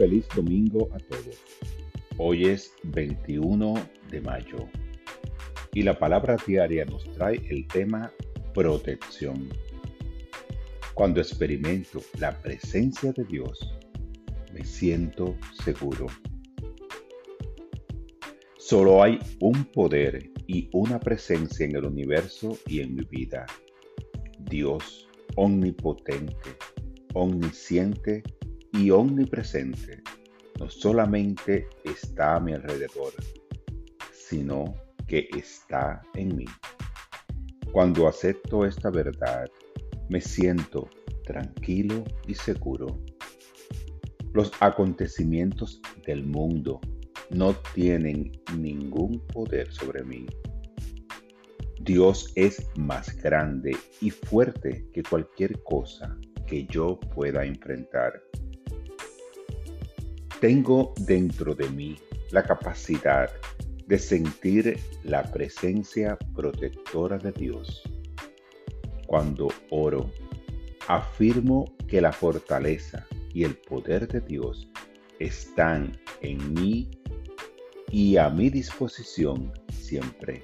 feliz domingo a todos. Hoy es 21 de mayo y la palabra diaria nos trae el tema protección. Cuando experimento la presencia de Dios, me siento seguro. Solo hay un poder y una presencia en el universo y en mi vida. Dios omnipotente, omnisciente y omnipresente no solamente está a mi alrededor, sino que está en mí. Cuando acepto esta verdad, me siento tranquilo y seguro. Los acontecimientos del mundo no tienen ningún poder sobre mí. Dios es más grande y fuerte que cualquier cosa que yo pueda enfrentar. Tengo dentro de mí la capacidad de sentir la presencia protectora de Dios. Cuando oro, afirmo que la fortaleza y el poder de Dios están en mí y a mi disposición siempre.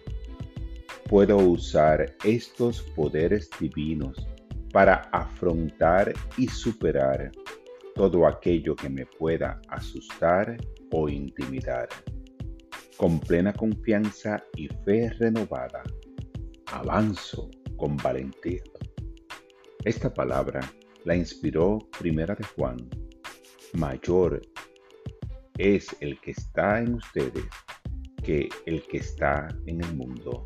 Puedo usar estos poderes divinos para afrontar y superar todo aquello que me pueda asustar o intimidar. Con plena confianza y fe renovada, avanzo con valentía. Esta palabra la inspiró Primera de Juan. Mayor es el que está en ustedes que el que está en el mundo.